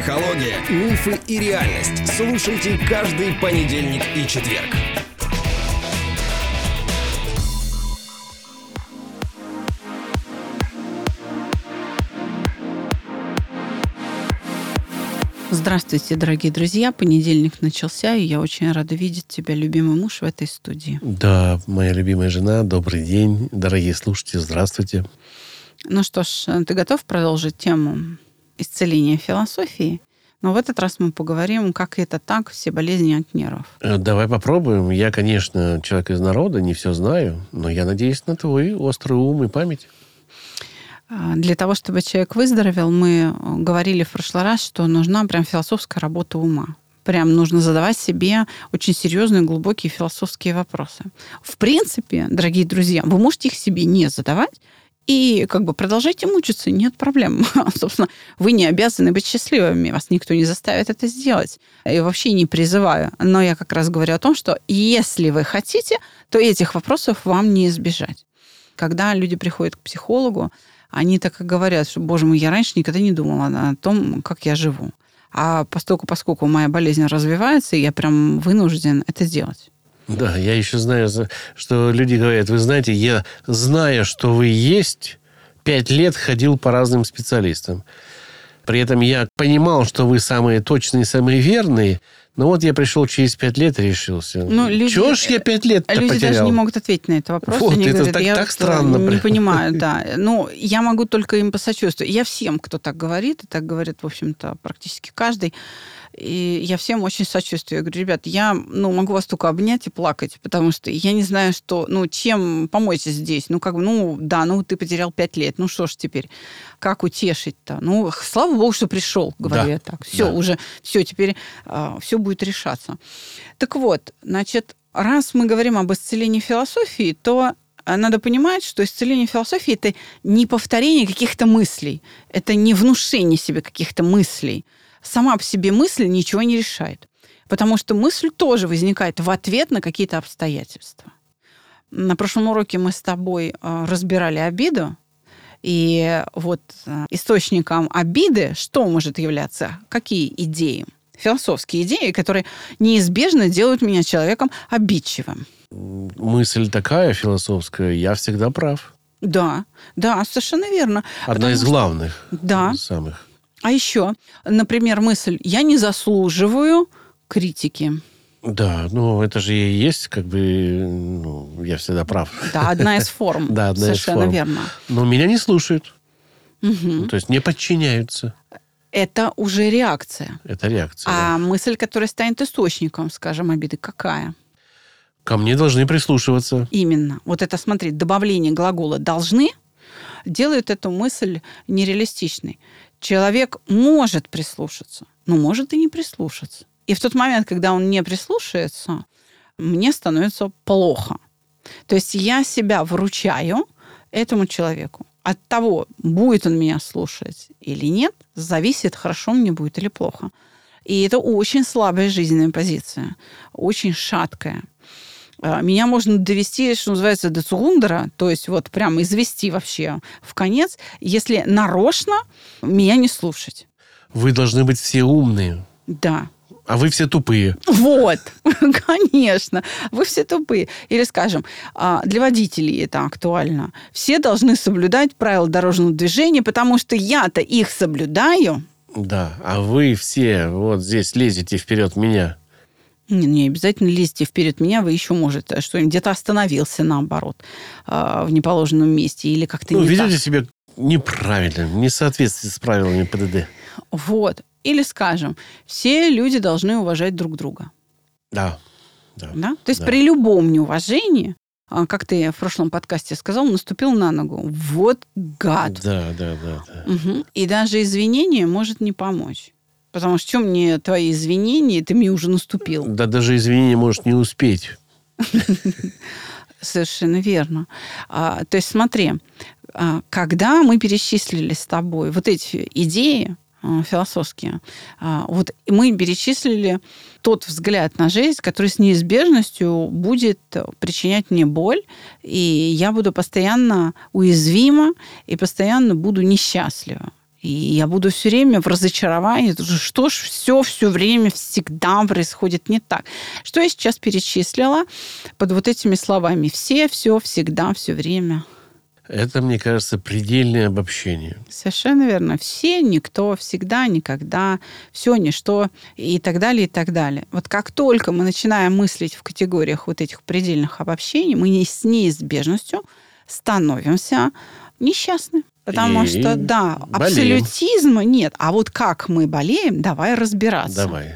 Психология, мифы и реальность. Слушайте каждый понедельник и четверг. Здравствуйте, дорогие друзья. Понедельник начался, и я очень рада видеть тебя, любимый муж, в этой студии. Да, моя любимая жена, добрый день. Дорогие слушатели, здравствуйте. Ну что ж, ты готов продолжить тему исцеления философии? Но в этот раз мы поговорим, как это так, все болезни от нервов. Э, Давай попробуем. Я, конечно, человек из народа, не все знаю, но я надеюсь на твой острый ум и память. А, Для того, чтобы человек выздоровел, мы э, говорили в прошлый раз, что нужна прям философская работа ума. Прям нужно задавать себе очень серьезные, глубокие философские вопросы. В принципе, дорогие друзья, вы можете их себе не задавать, и как бы продолжайте мучиться, нет проблем. Собственно, вы не обязаны быть счастливыми, вас никто не заставит это сделать. И вообще не призываю. Но я как раз говорю о том, что если вы хотите, то этих вопросов вам не избежать. Когда люди приходят к психологу, они так и говорят, что, боже мой, я раньше никогда не думала о том, как я живу. А поскольку, поскольку моя болезнь развивается, я прям вынужден это делать. Да, я еще знаю, что люди говорят, вы знаете, я, зная, что вы есть, пять лет ходил по разным специалистам. При этом я понимал, что вы самые точные, самые верные, но вот я пришел через пять лет и решился. Ну, люди- Чего ж я пять лет-то Люди потерял? даже не могут ответить на этот вопрос. Вот, Они это говорят, так- я так вот, странно Не прям. понимаю, да. Ну, я могу только им посочувствовать. Я всем, кто так говорит, и так говорит, в общем-то, практически каждый, и я всем очень сочувствую. Я говорю, ребят, я ну, могу вас только обнять и плакать, потому что я не знаю, что, ну, чем помочь здесь. Ну, как бы, ну, да, ну, ты потерял пять лет, ну, что ж теперь? Как утешить-то? Ну, слава богу, что пришел, говорю Да, я так. Все, да. уже, все, теперь все будет решаться. Так вот, значит, раз мы говорим об исцелении философии, то а, надо понимать, что исцеление философии это не повторение каких-то мыслей, это не внушение себе каких-то мыслей. Сама по себе мысль ничего не решает. Потому что мысль тоже возникает в ответ на какие-то обстоятельства. На прошлом уроке мы с тобой а, разбирали обиду, и вот а, источником обиды что может являться? Какие идеи? Философские идеи, которые неизбежно делают меня человеком обидчивым. Мысль такая философская, я всегда прав. Да, да, совершенно верно. Одна Потому из что- главных Да. самых. А еще, например, мысль «я не заслуживаю критики». Да, ну это же и есть, как бы, ну, я всегда прав. Да, одна из форм. Да, одна из Совершенно форм. верно. Но меня не слушают. Мгм. То есть не подчиняются. Это уже реакция. Это реакция. А мысль, которая станет источником, скажем, обиды, какая? да. Ко мне должны прислушиваться. Именно. Вот это, смотри, добавление глагола «должны» делает эту мысль нереалистичной. Человек может прислушаться, но может и не прислушаться. И в тот момент, когда он не прислушается, мне становится плохо. То есть я себя вручаю этому человеку. От того, будет он меня слушать или нет, зависит, хорошо мне будет или плохо. И это очень слабая жизненная позиция, очень шаткая. А, Меня можно довести, что называется, до цугундера, то есть вот прям извести вообще в конец, если нарочно меня не слушать. Вы должны быть все умные, Да, а вы все тупые. Вот, конечно, вы все тупые. Или, скажем, а, для водителей это актуально. Все должны соблюдать правила дорожного движения, потому что я-то их соблюдаю. Да, а вы все вот здесь лезете вперед меня. Не, не обязательно лезьте вперед меня, вы еще можете что-нибудь где-то остановился наоборот а, в неположенном месте или как-то Ну, не так. ведете себя неправильно, не в соответствии с правилами ПДД. Вот. Или, скажем, все люди должны уважать друг друга. Да. да. Да? То есть Да. при любом неуважении, а, как ты в прошлом подкасте сказал, наступил на ногу. Вот гад. Да, да, да, да. Мгм. И даже извинение может не помочь. Потому что что мне твои извинения, ты мне уже наступил. Да даже извинения может не успеть. Совершенно верно. А, то есть смотри, а, когда мы перечислили с тобой вот эти идеи а, философские, а, вот мы перечислили тот взгляд на жизнь, который с неизбежностью будет причинять мне боль, и я буду постоянно уязвима и постоянно буду несчастлива. И я буду все время в разочаровании. Что ж все все время всегда происходит не так? Что я сейчас перечислила под вот этими словами? Все, все, всегда, все время. Это, мне кажется, предельное обобщение. Совершенно верно. Все, никто, всегда, никогда, все, ничто и так далее, и так далее. Вот как только мы начинаем мыслить в категориях вот этих предельных обобщений, мы не с неизбежностью становимся несчастны. Потому И что, да, болеем. абсолютизма нет. А вот как мы болеем, давай разбираться. Давай.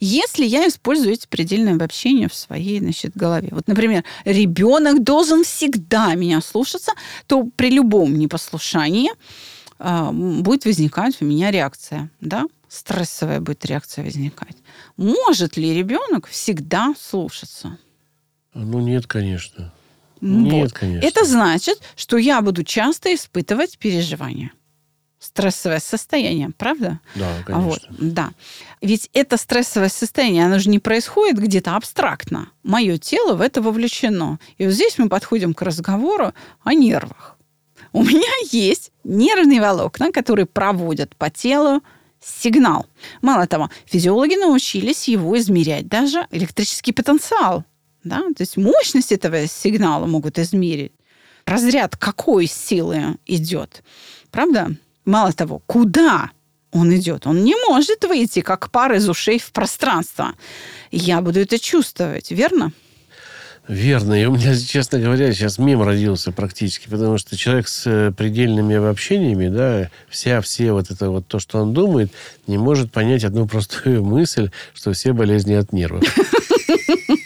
Если я использую эти предельные обобщения в своей значит, голове. Вот, например, ребенок должен всегда меня слушаться, то при любом непослушании э, будет возникать у меня реакция. Да? Стрессовая будет реакция возникать. Может ли ребенок всегда слушаться? Ну, нет, конечно. Вот. Нет, конечно. Это значит, что я буду часто испытывать переживания. Стрессовое состояние, правда? Да, А конечно. Вот, да. Ведь это стрессовое состояние, оно же не происходит где-то абстрактно. Мое тело в это вовлечено. И вот здесь мы подходим к разговору о нервах. У меня есть нервные волокна, которые проводят по телу сигнал. Мало того, физиологи научились его измерять, даже электрический потенциал. Да? То есть мощность этого сигнала могут измерить. Разряд какой силы идет. Правда? Мало того, куда он идет. Он не может выйти, как пар из ушей в пространство. Я буду это чувствовать, верно? Верно. И у меня, честно говоря, сейчас мем родился практически, потому что человек с э, предельными обобщениями, да, вся, все вот это вот то, что он думает, не может понять одну простую мысль, что все болезни от нервов.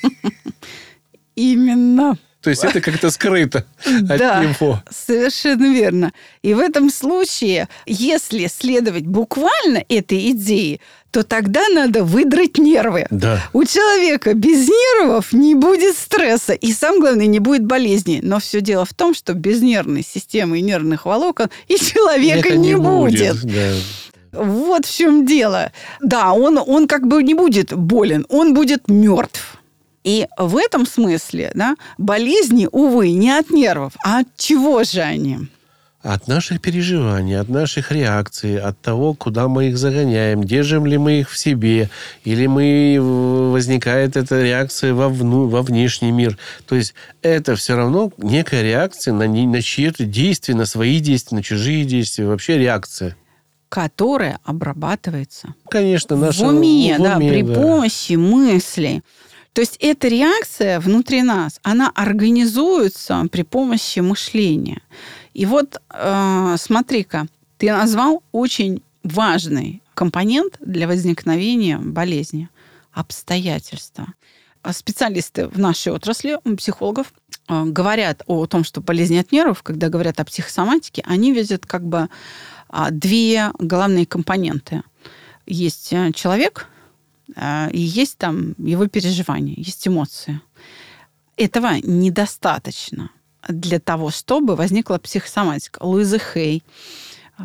Именно. То есть это как-то скрыто от Да. него. Совершенно верно. И в этом случае, если следовать буквально этой идее, то тогда надо выдрать нервы. Да. У человека без нервов не будет стресса, и самое главное, не будет болезней. Но все дело в том, что без нервной системы и нервных волокон и человека Это не, будет. да. Вот в чем дело. Да, он, он как бы не будет болен, он будет мертв. И в этом смысле да, болезни, увы, не от нервов, а от чего же они? От наших переживаний, от наших реакций, от того, куда мы их загоняем, держим ли мы их в себе, или мы возникает эта реакция во, вну, во внешний мир. То есть это все равно некая реакция на, на чьи-то действия, на свои действия, на чужие действия, вообще реакция. Которая обрабатывается Конечно, наша в уме, в да, уме, при да. помощи мыслей. То есть эта реакция внутри нас, она организуется при помощи мышления. И вот э, смотри-ка, ты назвал очень важный компонент для возникновения болезни – обстоятельства. А Специалисты в нашей отрасли, психологов, э, говорят о том, что болезни от нервов, когда говорят о психосоматике, они видят как бы а, две главные компоненты. Есть э, человек, и есть там его переживания, есть эмоции. Этого недостаточно для того, чтобы возникла психосоматика. Луиза Хей э,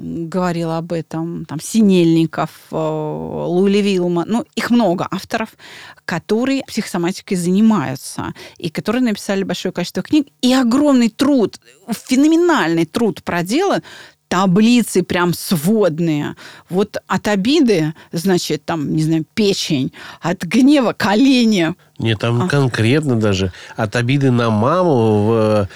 говорила об этом, там, Синельников, э, Лули Вилма, ну, их много авторов, которые психосоматикой занимаются, и которые написали большое количество книг, и огромный труд, феноменальный труд проделан, таблицы прям сводные. Вот от обиды, значит, там, не знаю, печень, от гнева колени. Нет, там А. конкретно даже от обиды на маму в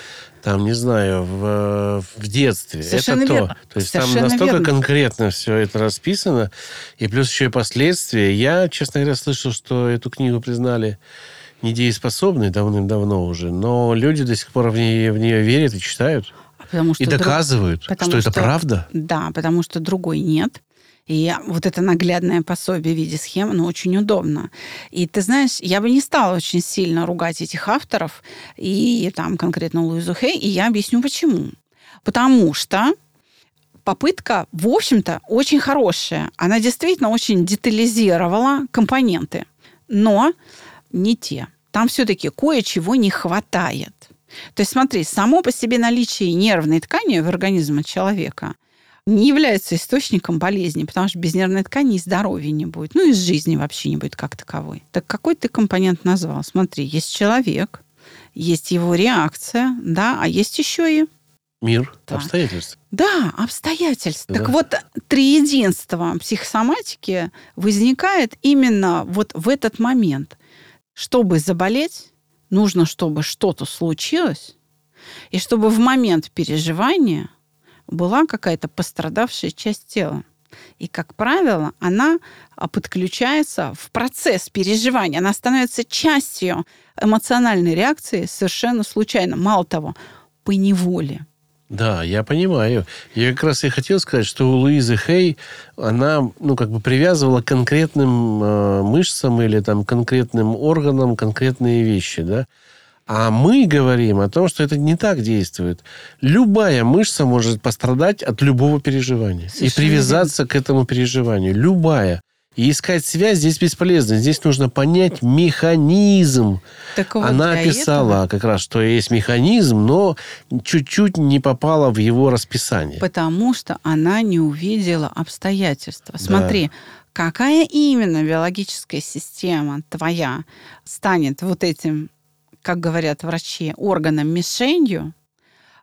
там, не знаю, в, в детстве. Совершенно это верно. то. То есть Совершенно там настолько верно. конкретно все это расписано. И плюс еще и последствия. Я, честно говоря, слышал, что эту книгу признали недееспособной давным-давно уже. Но люди до сих пор в нее, в нее верят и читают. Потому что И друг- доказывают, потому что это правда. Да, потому что другой нет. И вот это наглядное пособие в виде схем, оно очень удобно. И ты знаешь, я бы не стала очень сильно ругать этих авторов, и там конкретно Луизу Хей, и я объясню почему. Потому что попытка, в общем-то, очень хорошая. Она действительно очень детализировала компоненты, но не те. Там все-таки кое-чего не хватает. То есть смотри, само по себе наличие нервной ткани в организме человека не является источником болезни, потому что без нервной ткани и здоровья не будет. Ну и жизни вообще не будет как таковой. Так какой ты компонент назвал? Смотри, есть человек, есть его реакция, да, а есть еще и Мир, Да. обстоятельства. Да, обстоятельств. Так Да. вот, триединство психосоматики возникает именно вот в этот момент. Чтобы заболеть, нужно, чтобы что-то случилось, и чтобы в момент переживания была какая-то пострадавшая часть тела. И, как правило, она а, подключается в процесс переживания. Она становится частью эмоциональной реакции совершенно случайно. Мало того, по неволе. Да, я понимаю. Я как раз и хотел сказать, что у Луизы Хей она, ну, как бы привязывала к конкретным э, мышцам или там конкретным органам конкретные вещи, да. А мы говорим о том, что это не так действует. Любая мышца может пострадать от любого переживания и Совершенно привязаться к этому переживанию. Любая. И искать связь здесь бесполезно. Здесь нужно понять механизм. Так вот, Она описала этого- как раз, что есть механизм, но чуть-чуть не попала в его расписание. Потому что она не увидела обстоятельства. Смотри, какая именно биологическая система твоя станет вот этим, как говорят врачи, органом мишенью,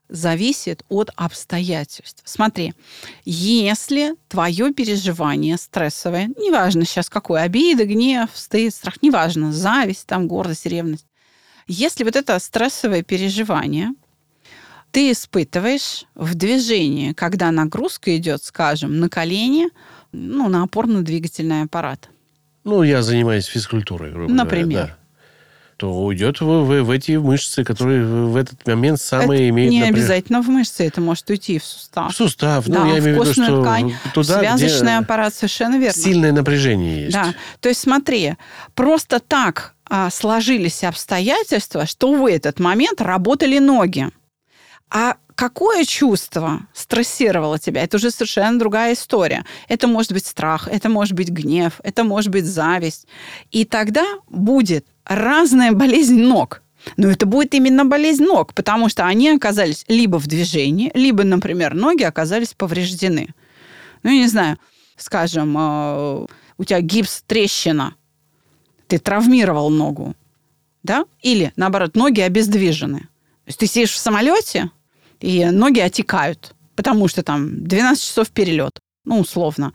зависит от обстоятельств. Смотри, если твое переживание стрессовое, неважно сейчас какое, обида, гнев, стыд, страх, неважно, зависть, там, гордость, ревность, если вот это стрессовое переживание ты испытываешь в движении, когда нагрузка идет, скажем, на колени, ну, на опорно-двигательный аппарат. Ну, я занимаюсь физкультурой, грубо Например. говоря. да. То уйдет в, в- в эти мышцы, которые в этот момент самые это имеют... не напряж- обязательно в мышцы, это может уйти в сустав. В сустав. да, ну, я в имею в виду, что ткань, туда, в связочный где аппарат, совершенно верно. сильное напряжение есть. Да, то есть смотри, просто так а, сложились обстоятельства, что в этот момент работали ноги. А какое чувство стрессировало тебя? Это уже совершенно другая история. Это может быть страх, это может быть гнев, это может быть зависть. И тогда будет разная болезнь ног. Но это будет именно болезнь ног, потому что они оказались либо в движении, либо, например, ноги оказались повреждены. Ну, я не знаю, скажем, э, у тебя гипс, трещина, ты травмировал ногу, да? Или, наоборот, ноги обездвижены. То есть ты сидишь в самолете, и ноги отекают, потому что там 12 часов перелет. Ну, условно.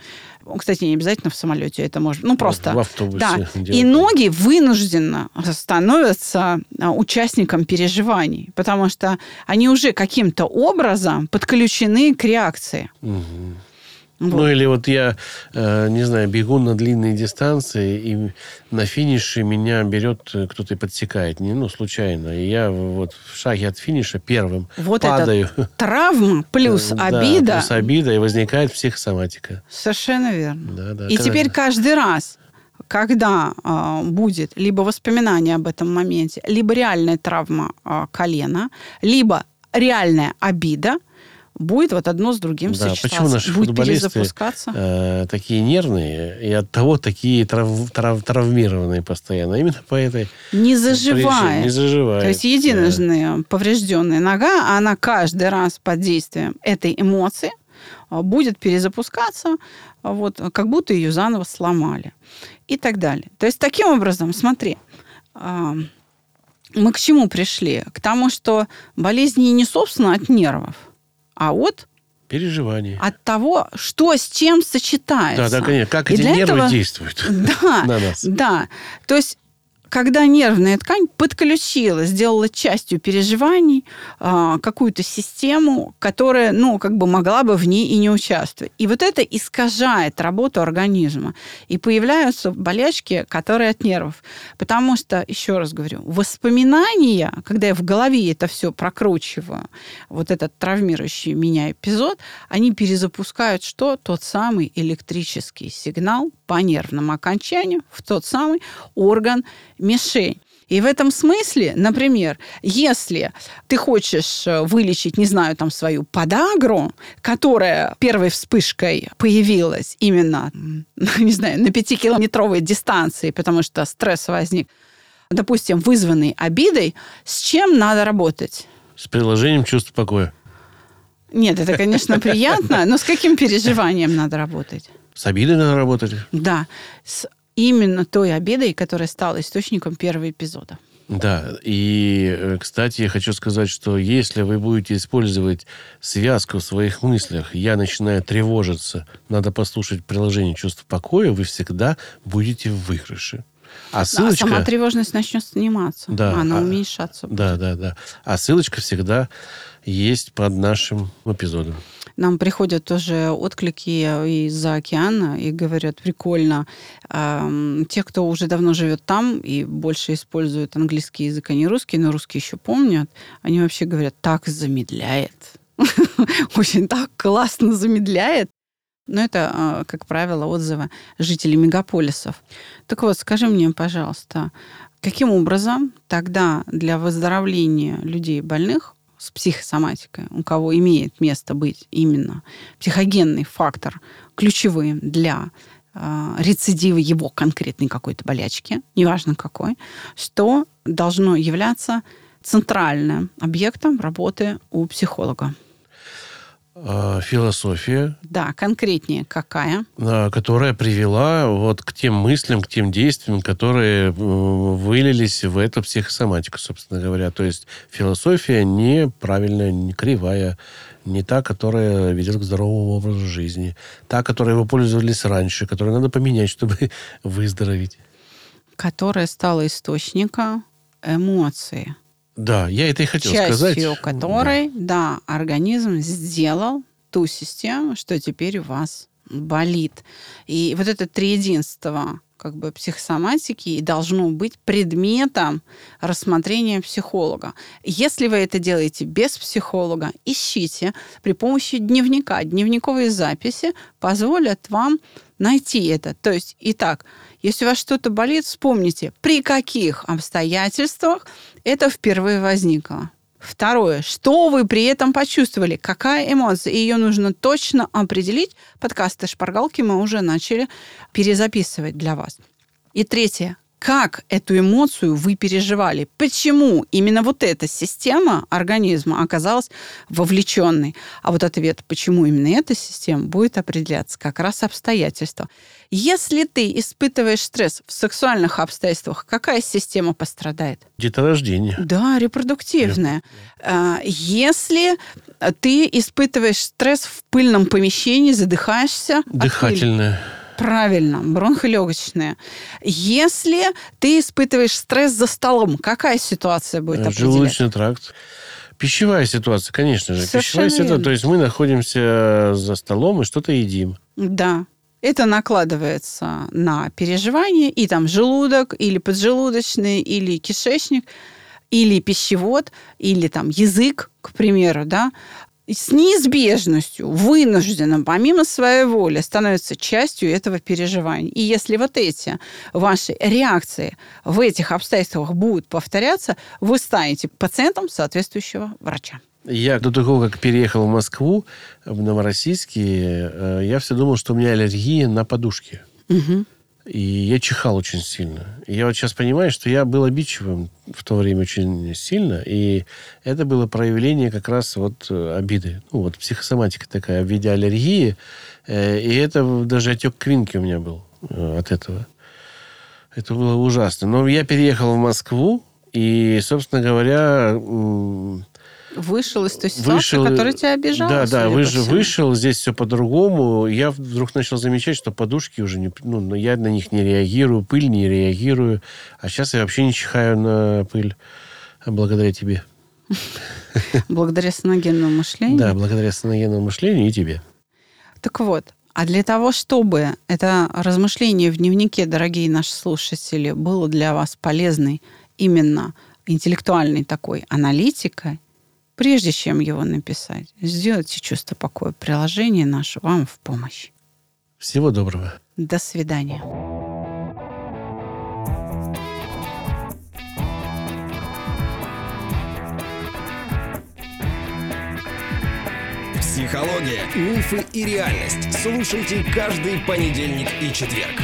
Кстати, не обязательно в самолете, это может... Ну, просто... В автобусе. Да. И ноги вынужденно становятся а, участником переживаний, потому что они уже каким-то образом подключены к реакции. Мгм. Вот. Ну, или вот я, э, не знаю, бегу на длинные дистанции, и на финише меня берет э, кто-то и подсекает. Не, ну, случайно. И я вот в шаге от финиша первым Вот падаю. это травма плюс Да, обида. плюс обида, и возникает психосоматика. Совершенно верно. Да, да, И когда- теперь каждый раз, когда а, будет либо воспоминание об этом моменте, либо реальная травма а, колена, либо реальная обида, будет вот одно с другим Да, сочетаться. почему наши будет футболисты перезапускаться. э, такие нервные и от того такие трав- трав- травмированные постоянно? Именно по этой Не причине. заживает. Не заживает. То есть единожды поврежденная нога, она каждый раз под действием этой эмоции а, будет перезапускаться, а, вот, как будто ее заново сломали. И так далее. То есть таким образом, смотри, мы к чему пришли? К тому, что болезни не собственно от нервов, а от, Переживания. от того, что с чем сочетается. да, да, конечно. Как И эти нервы этого- действуют Да, на нас. да. То есть когда нервная ткань подключила, сделала частью переживаний а, какую-то систему, которая, ну, как бы могла бы в ней и не участвовать. И вот это искажает работу организма. И появляются болячки, которые от нервов. Потому что, еще раз говорю, воспоминания, когда я в голове это все прокручиваю, вот этот травмирующий меня эпизод, они перезапускают что? Тот самый электрический сигнал по нервному окончанию в тот самый орган мишень. И в этом смысле, например, если ты хочешь э, вылечить, не знаю, там свою подагру, которая первой вспышкой появилась именно, не знаю, на пятикилометровой дистанции, потому что стресс возник, допустим, вызванный обидой, с чем надо работать? С приложением чувства покоя. Нет, это, конечно, приятно, но с каким переживанием надо работать? С обидой надо работать. Да, с именно той обидой, которая стала источником первого эпизода. Да, и, э, кстати, я хочу сказать, что если вы будете использовать связку в своих мыслях, я начинаю тревожиться, надо послушать приложение «Чувство покоя», вы всегда будете в выигрыше. А ссылочка... А сама тревожность начнет сниматься. Да, Она а- уменьшаться. будет. Да, да, да. А ссылочка всегда есть под нашим эпизодом. Нам приходят тоже отклики из-за океана и говорят, прикольно. Те, кто уже давно живет там и больше используют английский язык, а не русский, но русский еще помнят, они вообще говорят, так замедляет. Очень так классно замедляет. Но это, а, как правило, отзывы жителей мегаполисов. Так вот, скажи мне, пожалуйста, каким образом тогда для выздоровления людей больных с психосоматикой, у кого имеет место быть именно психогенный фактор ключевым для э, рецидива его конкретной какой-то болячки, неважно какой, что должно являться центральным объектом работы у психолога. А, Философия, Да, конкретнее какая? а, которая привела вот к тем мыслям, к тем действиям, которые м, вылились в эту психосоматику, собственно говоря. То есть философия неправильная, не кривая, не та, которая ведет к здоровому образу жизни, та, которой вы пользовались раньше, которую надо поменять, чтобы выздороветь. Которая стала источником эмоции. Да, я это и хотел частью сказать. которой, да. организм сделал ту систему, что теперь у вас болит. И вот это триединство как бы психосоматики и должно быть предметом рассмотрения психолога. Если вы это делаете без психолога, ищите при помощи дневника. Дневниковые записи позволят вам найти это. То есть, итак, если у вас что-то болит, вспомните, при каких обстоятельствах это впервые возникло. Второе, что вы при этом почувствовали, какая эмоция, ее нужно точно определить. Подкасты «Шпаргалки» мы уже начали перезаписывать для вас. И третье, как эту эмоцию вы переживали, почему именно вот эта система организма оказалась вовлеченной. А вот ответ, почему именно эта система, будет определяться как раз обстоятельства. Если ты испытываешь стресс в сексуальных обстоятельствах, какая система пострадает? Деторождение. Да, репродуктивная. А, Если ты испытываешь стресс в пыльном помещении, задыхаешься, от пыли. Правильно, бронхолегочные. Если ты испытываешь стресс за столом, какая ситуация будет определять? Желудочный тракт. Пищевая ситуация, конечно же. Совершенно Пищевая ситуация. верно. То есть мы находимся за столом и что-то едим. Да. Это накладывается на переживание, и там желудок, или поджелудочный, или кишечник, или пищевод, или там язык, к примеру, да, с неизбежностью, вынужденно, помимо своей воли, становится частью этого переживания. И если вот эти ваши реакции в этих обстоятельствах будут повторяться, вы станете пациентом соответствующего врача. Я до того, как переехал в Москву, в Новороссийске, э, я все думал, что у меня аллергия на подушки. Мгм. И я чихал очень сильно. И я вот сейчас понимаю, что я был обидчивым в то время очень сильно. И это было проявление как раз вот э, обиды. Ну, вот психосоматика такая в виде аллергии. Э, И это даже отек квинки у меня был э, от этого. Это было ужасно. Но я переехал в Москву, и, собственно говоря, Вышел из той ситуации, вышел... которая тебя обижала. Да, да, вы же всему. вышел, здесь все по-другому. Я вдруг начал замечать, что подушки уже не... Ну, я на них не реагирую, пыль не реагирую. А сейчас я вообще не чихаю на пыль. Благодаря тебе. Благодаря саногенному мышлению. Да, благодаря саногенному мышлению и тебе. Так вот, а для того, чтобы это размышление в дневнике, дорогие наши слушатели, было для вас полезной именно интеллектуальной такой аналитикой, прежде чем его написать, сделайте чувство покоя. Приложение наше вам в помощь. Всего доброго. До свидания. Психология, мифы и реальность. Слушайте каждый понедельник и четверг.